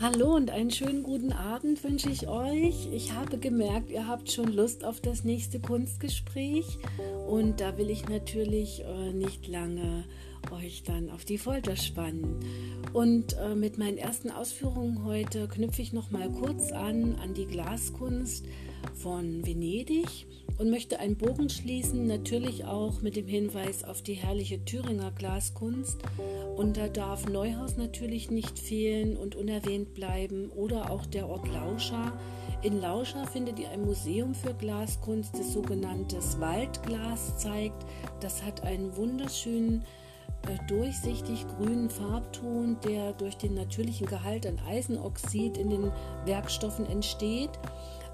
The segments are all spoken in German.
Hallo und einen schönen guten Abend wünsche ich euch. Ich habe gemerkt, ihr habt schon Lust auf das nächste Kunstgespräch und da will ich natürlich äh, nicht lange euch dann auf die Folter spannen. Und äh, mit meinen ersten Ausführungen heute knüpfe ich noch mal kurz an an die Glaskunst von Venedig und möchte einen Bogen schließen, natürlich auch mit dem Hinweis auf die herrliche Thüringer Glaskunst. Und da darf Neuhaus natürlich nicht fehlen und unerwähnt bleiben oder auch der Ort Lauscha. In Lauscha findet ihr ein Museum für Glaskunst, das sogenannte Waldglas zeigt. Das hat einen wunderschönen durchsichtig grünen Farbton, der durch den natürlichen Gehalt an Eisenoxid in den Werkstoffen entsteht.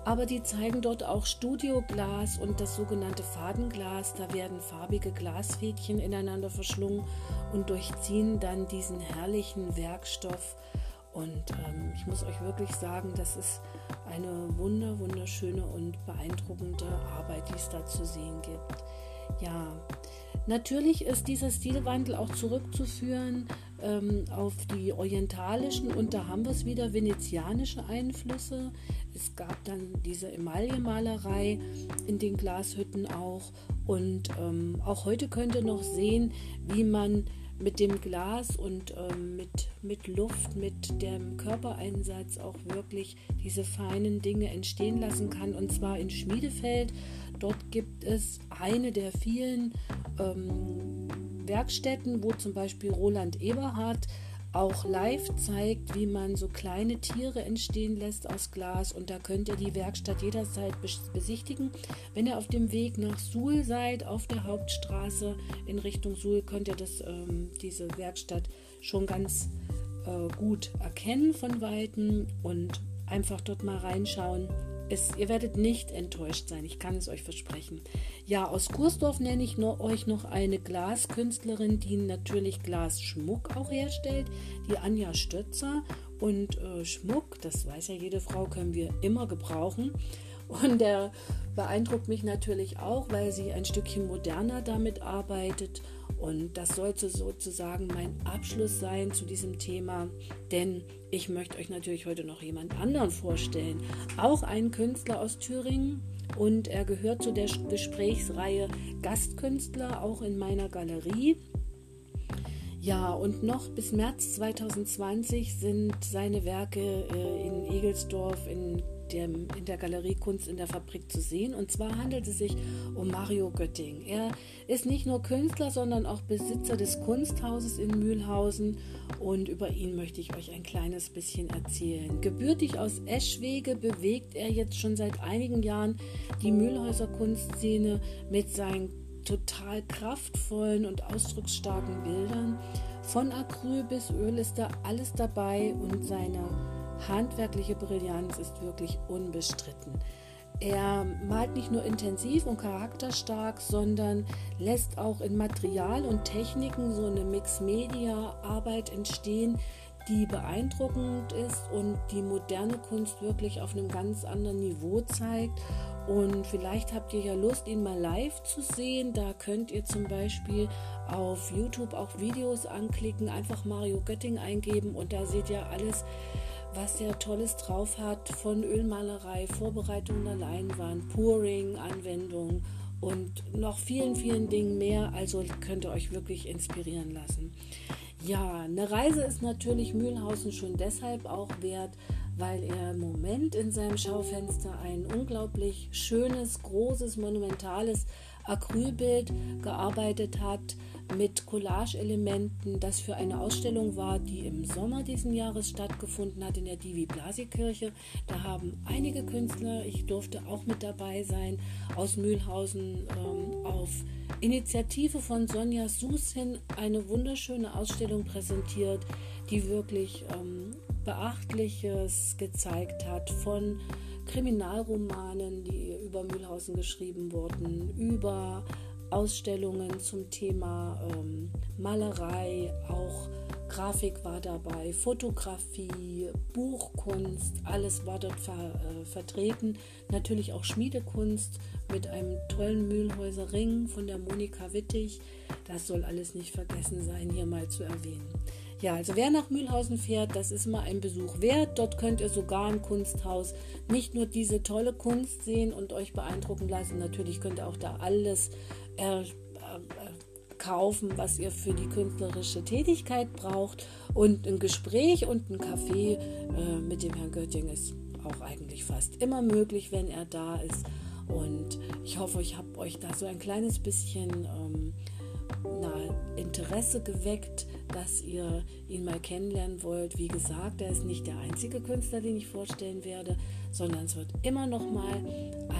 Aber die zeigen dort auch Studioglas und das sogenannte Fadenglas. Da werden farbige Glasfädchen ineinander verschlungen und durchziehen dann diesen herrlichen Werkstoff. Und ähm, ich muss euch wirklich sagen, das ist eine wunder, wunderschöne und beeindruckende Arbeit, die es da zu sehen gibt. Ja, natürlich ist dieser Stilwandel auch zurückzuführen ähm, auf die orientalischen und da haben wir es wieder venezianische Einflüsse. Es gab dann diese Emaillemalerei in den Glashütten auch und ähm, auch heute könnt ihr noch sehen, wie man mit dem Glas und ähm, mit, mit Luft, mit dem Körpereinsatz auch wirklich diese feinen Dinge entstehen lassen kann. Und zwar in Schmiedefeld. Dort gibt es eine der vielen ähm, Werkstätten, wo zum Beispiel Roland Eberhardt auch live zeigt, wie man so kleine Tiere entstehen lässt aus Glas. Und da könnt ihr die Werkstatt jederzeit besichtigen. Wenn ihr auf dem Weg nach Suhl seid, auf der Hauptstraße in Richtung Suhl, könnt ihr das, ähm, diese Werkstatt schon ganz äh, gut erkennen von Weitem und einfach dort mal reinschauen. Es, ihr werdet nicht enttäuscht sein, ich kann es euch versprechen. Ja, aus Kursdorf nenne ich noch, euch noch eine Glaskünstlerin, die natürlich Glasschmuck auch herstellt, die Anja Stötzer. Und äh, Schmuck, das weiß ja jede Frau, können wir immer gebrauchen. Und der beeindruckt mich natürlich auch, weil sie ein Stückchen moderner damit arbeitet. Und das sollte sozusagen mein Abschluss sein zu diesem Thema, denn ich möchte euch natürlich heute noch jemand anderen vorstellen. Auch einen Künstler aus Thüringen und er gehört zu der Gesprächsreihe Gastkünstler, auch in meiner Galerie. Ja, und noch bis März 2020 sind seine Werke äh, in Egelsdorf in dem, in der Galerie Kunst in der Fabrik zu sehen. Und zwar handelt es sich um Mario Götting. Er ist nicht nur Künstler, sondern auch Besitzer des Kunsthauses in Mühlhausen. Und über ihn möchte ich euch ein kleines bisschen erzählen. Gebürtig aus Eschwege bewegt er jetzt schon seit einigen Jahren die Mühlhäuser Kunstszene mit seinen total kraftvollen und ausdrucksstarken Bildern. Von Acryl bis Öl ist da alles dabei und seine handwerkliche Brillanz ist wirklich unbestritten. Er malt nicht nur intensiv und charakterstark, sondern lässt auch in Material und Techniken so eine Mix-Media-Arbeit entstehen, die beeindruckend ist und die moderne Kunst wirklich auf einem ganz anderen Niveau zeigt. Und vielleicht habt ihr ja Lust, ihn mal live zu sehen. Da könnt ihr zum Beispiel auf YouTube auch Videos anklicken, einfach Mario Götting eingeben und da seht ihr alles was er Tolles drauf hat, von Ölmalerei, Vorbereitung der Leinwand, Pouring, Anwendung und noch vielen, vielen Dingen mehr. Also könnt ihr euch wirklich inspirieren lassen. Ja, eine Reise ist natürlich Mühlhausen schon deshalb auch wert, weil er im Moment in seinem Schaufenster ein unglaublich schönes, großes, monumentales Acrylbild gearbeitet hat mit Collage-Elementen, das für eine Ausstellung war, die im Sommer diesen Jahres stattgefunden hat in der Divi Blasi Kirche. Da haben einige Künstler, ich durfte auch mit dabei sein, aus Mühlhausen ähm, auf Initiative von Sonja Susin eine wunderschöne Ausstellung präsentiert, die wirklich ähm, Beachtliches gezeigt hat von Kriminalromanen, die über Mühlhausen geschrieben wurden, über Ausstellungen zum Thema ähm, Malerei, auch Grafik war dabei, Fotografie, Buchkunst, alles war dort ver, äh, vertreten. Natürlich auch Schmiedekunst mit einem tollen Mühlhäuser Ring von der Monika Wittig. Das soll alles nicht vergessen sein, hier mal zu erwähnen. Ja, also wer nach Mühlhausen fährt, das ist mal ein Besuch wert. Dort könnt ihr sogar im Kunsthaus nicht nur diese tolle Kunst sehen und euch beeindrucken lassen. Natürlich könnt ihr auch da alles äh, äh, kaufen, was ihr für die künstlerische Tätigkeit braucht. Und ein Gespräch und ein Kaffee äh, mit dem Herrn Götting ist auch eigentlich fast immer möglich, wenn er da ist. Und ich hoffe, ich habe euch da so ein kleines bisschen ähm, na, Interesse geweckt, dass ihr ihn mal kennenlernen wollt. Wie gesagt, er ist nicht der einzige Künstler, den ich vorstellen werde, sondern es wird immer noch mal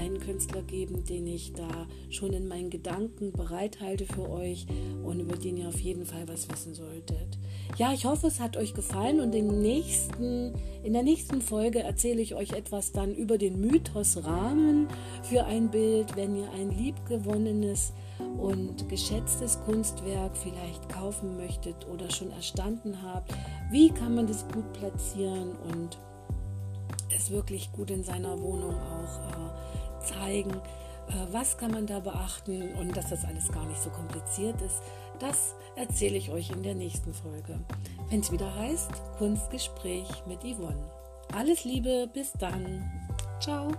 einen Künstler geben, den ich da schon in meinen Gedanken bereithalte für euch und über den ihr auf jeden Fall was wissen solltet. Ja, ich hoffe, es hat euch gefallen und in, nächsten, in der nächsten Folge erzähle ich euch etwas dann über den Mythos Rahmen für ein Bild, wenn ihr ein liebgewonnenes und geschätztes Kunstwerk vielleicht kaufen möchtet oder schon erstanden habt. Wie kann man das gut platzieren und es wirklich gut in seiner Wohnung auch äh, zeigen? Äh, was kann man da beachten und dass das alles gar nicht so kompliziert ist? Das erzähle ich euch in der nächsten Folge, wenn es wieder heißt Kunstgespräch mit Yvonne. Alles Liebe, bis dann. Ciao.